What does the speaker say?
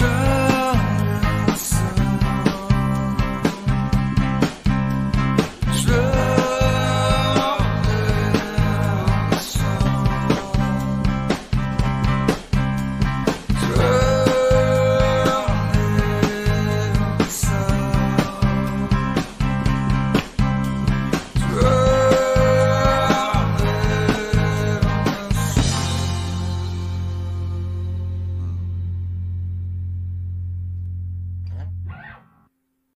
try